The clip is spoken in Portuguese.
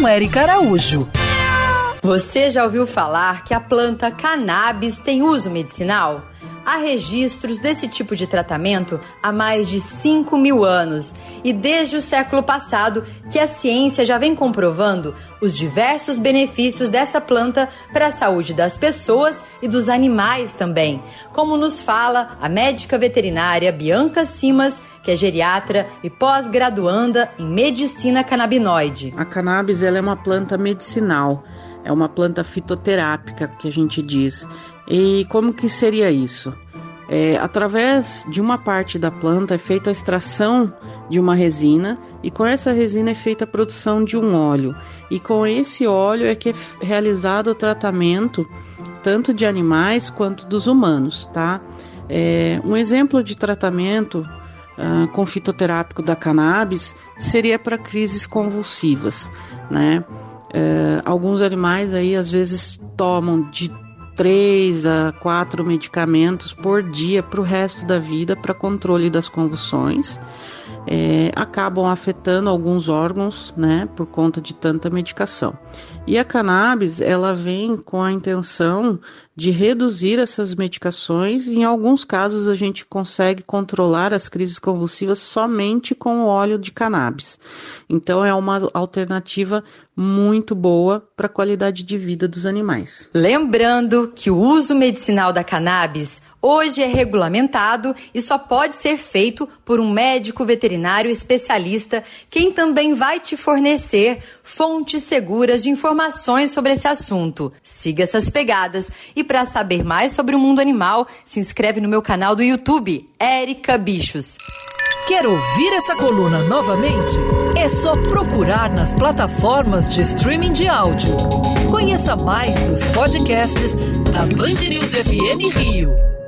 com Érica Araújo. Você já ouviu falar que a planta cannabis tem uso medicinal? Há registros desse tipo de tratamento há mais de 5 mil anos. E desde o século passado que a ciência já vem comprovando os diversos benefícios dessa planta para a saúde das pessoas e dos animais também, como nos fala a médica veterinária Bianca Simas, que é geriatra e pós-graduanda em medicina canabinoide. A cannabis ela é uma planta medicinal, é uma planta fitoterápica que a gente diz. E como que seria isso? É, através de uma parte da planta é feita a extração de uma resina e com essa resina é feita a produção de um óleo. E com esse óleo é que é realizado o tratamento tanto de animais quanto dos humanos, tá? É, um exemplo de tratamento uh, com fitoterápico da cannabis seria para crises convulsivas, né? Uh, alguns animais aí às vezes tomam de três a quatro medicamentos por dia para o resto da vida para controle das convulsões. É, acabam afetando alguns órgãos, né, por conta de tanta medicação. E a cannabis, ela vem com a intenção de reduzir essas medicações e em alguns casos a gente consegue controlar as crises convulsivas somente com o óleo de cannabis. Então é uma alternativa muito boa para a qualidade de vida dos animais. Lembrando que o uso medicinal da cannabis hoje é regulamentado e só pode ser feito por um médico veterinário especialista, quem também vai te fornecer fontes seguras de informações sobre esse assunto. Siga essas pegadas e para saber mais sobre o mundo animal, se inscreve no meu canal do YouTube, Érica Bichos. Quer ouvir essa coluna novamente? É só procurar nas plataformas de streaming de áudio. Conheça mais dos podcasts da Band News FM Rio.